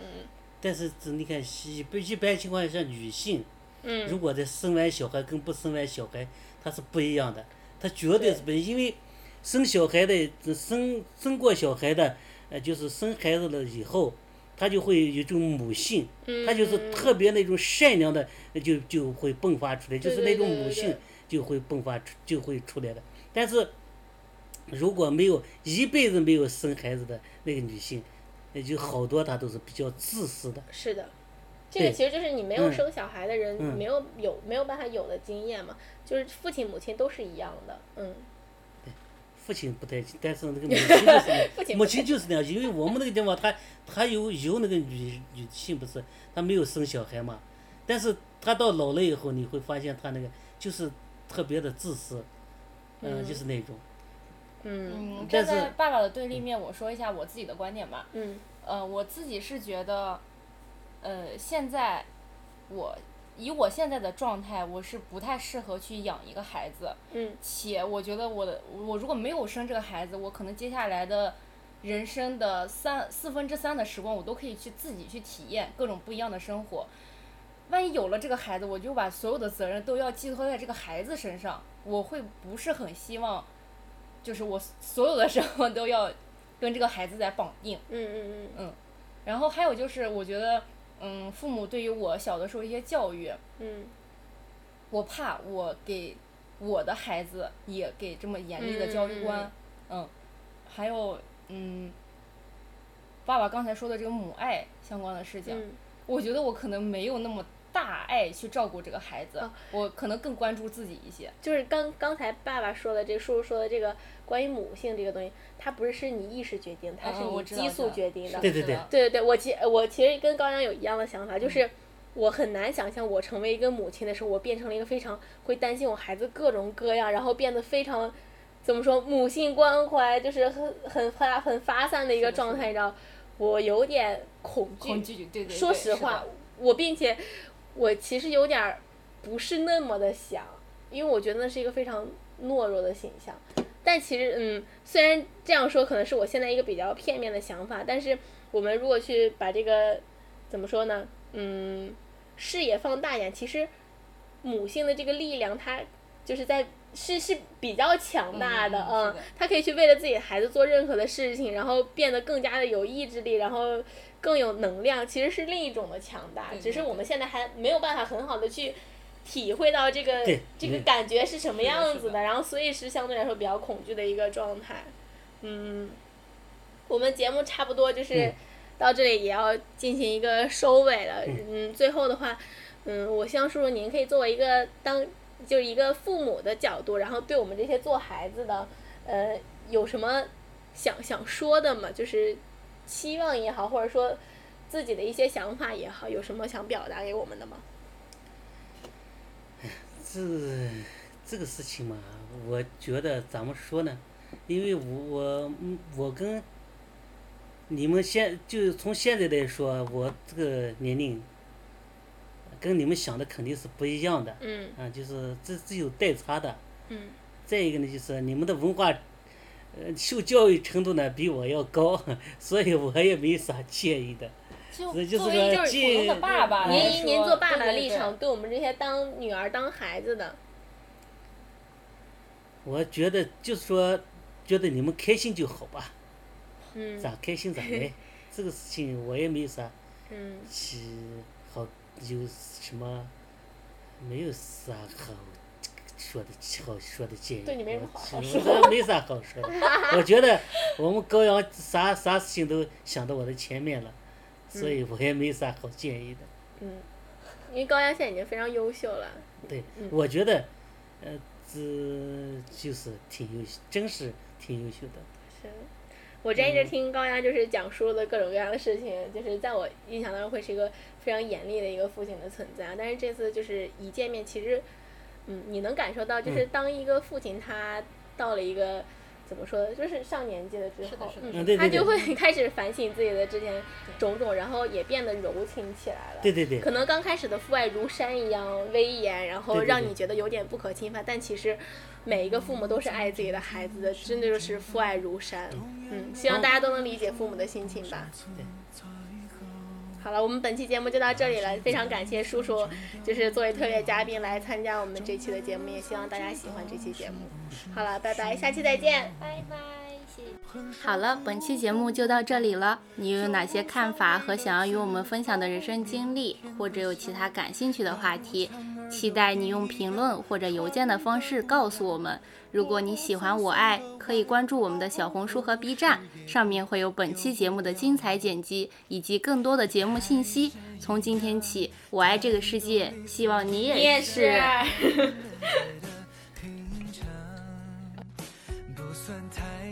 但是这你看，一般一般情况下，女性嗯。如果在生完小孩跟不生完小孩，她是不一样的，她绝对是不一样，因为生小孩的生生过小孩的，呃，就是生孩子了以后，她就会有一种母性，她，就是特别那种善良的，就就会迸发出来，就是那种母性就会迸发出就会出来的。但是如果没有一辈子没有生孩子的那个女性，那就好多他都是比较自私的。是的，这个其实就是你没有嗯生小孩的人，嗯没有有没有办法有的经验嘛，就是父亲母亲都是一样的，嗯，父亲不太，但是那个母亲 (laughs) 就是那父亲母亲就是那样，因为我们那个地方，他他有有那个女女性不是，她没有生小孩嘛，但是她到老了以后，你会发现她那个就是特别的自私，嗯，就是那种，嗯站在爸爸的对立面，我说一下我自己的观点吧。嗯呃，我自己是觉得，呃，现在我以我现在的状态，我是不太适合去养一个孩子，嗯且我觉得我的我如果没有生这个孩子，我可能接下来的人生的三四分之三的时光，我都可以去自己去体验各种不一样的生活。万一有了这个孩子，我就把所有的责任都要寄托在这个孩子身上，我会不是很希望，就是我所有的生活都要跟这个孩子在绑定。嗯嗯嗯。然后还有就是，我觉得，嗯，父母对于我小的时候一些教育，嗯。我怕我给我的孩子也给这么严厉的教育观，嗯还有，嗯，爸爸刚才说的这个母爱相关的事情，嗯。我觉得我可能没有那么大爱去照顾这个孩子，哦我可能更关注自己一些。就是刚刚才爸爸说的这个叔叔说的这个关于母性这个东西，它不是是你意识决定，它是你激素决定的。对对对对对对，我其我其实跟高阳有一样的想法，就是我很难想象我成为一个母亲的时候，我变成了一个非常会担心我孩子各种各样，然后变得非常怎么说母性关怀，就是很很发很发散的一个状态，你知道，我有点恐惧。恐惧，对对对，说实话，我并且我其实有点儿不是那么的想，因为我觉得那是一个非常懦弱的形象。但其实，嗯，虽然这样说可能是我现在一个比较片面的想法，但是我们如果去把这个怎么说呢，嗯，视野放大一点，其实母性的这个力量，它就是在是是比较强大的，嗯它可以去为了自己的孩子做任何的事情，然后变得更加的有意志力，然后更有能量，其实是另一种的强大，只是我们现在还没有办法很好的去体会到这个这个嗯感觉是什么样子的，然后所以是相对来说比较恐惧的一个状态。嗯，我们节目差不多就是嗯到这里也要进行一个收尾了。嗯嗯，最后的话，嗯，我希望叔叔您可以作为一个当就是一个父母的角度，然后对我们这些做孩子的，呃，有什么想想说的吗？就是期望也好，或者说自己的一些想法也好，有什么想表达给我们的吗？这这个事情嘛，我觉得怎么说呢？因为我我嗯我跟你们现就从现在来说，我这个年龄跟你们想的肯定是不一样的。嗯啊，就是这是有代差的。嗯再一个呢，就是你们的文化，呃，受教育程度呢比我要高，(laughs) 所以我也没啥建议的。就是作为个就是普通的爸爸来您说，您做爸爸的立场，对我们这些当女儿当孩子的，我觉得就是说，觉得你们开心就好吧，嗯咋开心咋来。(laughs) 这个事情我也没啥嗯其好有什么，没有啥好说的好说的建议。对你没什么好说的 (laughs) 没啥好说的。(laughs) 我觉得我们高阳啥啥事情都想到我的前面了，所以我也没啥好建议的。嗯，因为高阳现在已经非常优秀了。对，嗯我觉得，呃，这就是挺优秀，真是挺优秀的。是，我之前一直听高阳就是讲述的各种各样的事情，就是在我印象当中会是一个非常严厉的一个父亲的存在。但是这次就是一见面，其实，嗯，你能感受到，就是当一个父亲他到了一个。怎么说呢？就是上年纪了之后，他就会开始反省自己的之前种种，然后也变得柔情起来了。对对对可能刚开始的父爱如山一样威严，然后让你觉得有点不可侵犯，但其实每一个父母都是爱自己的孩子的，真的就是父爱如山。嗯，希望大家都能理解父母的心情吧。对好了，我们本期节目就到这里了，非常感谢叔叔，就是作为特别嘉宾来参加我们这期的节目，也希望大家喜欢这期节目。好了，拜拜，下期再见。拜拜。好了，本期节目就到这里了。你有哪些看法和想要与我们分享的人生经历，或者有其他感兴趣的话题？期待你用评论或者邮件的方式告诉我们。如果你喜欢我爱，可以关注我们的小红书和 B 站，上面会有本期节目的精彩剪辑以及更多的节目信息。从今天起，我爱这个世界，希望你也是。(laughs)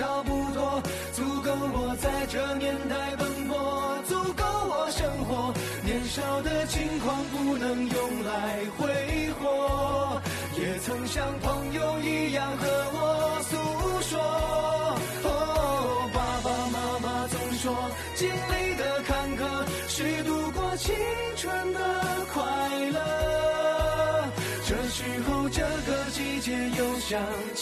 差不多，足够我在这年代奔波，足够我生活。年少的轻狂不能用来挥霍，也曾像朋友一样和我诉说。哦，爸爸妈妈总说，经历的坎坷是度过青春的快乐。这时候，这个季节又想起。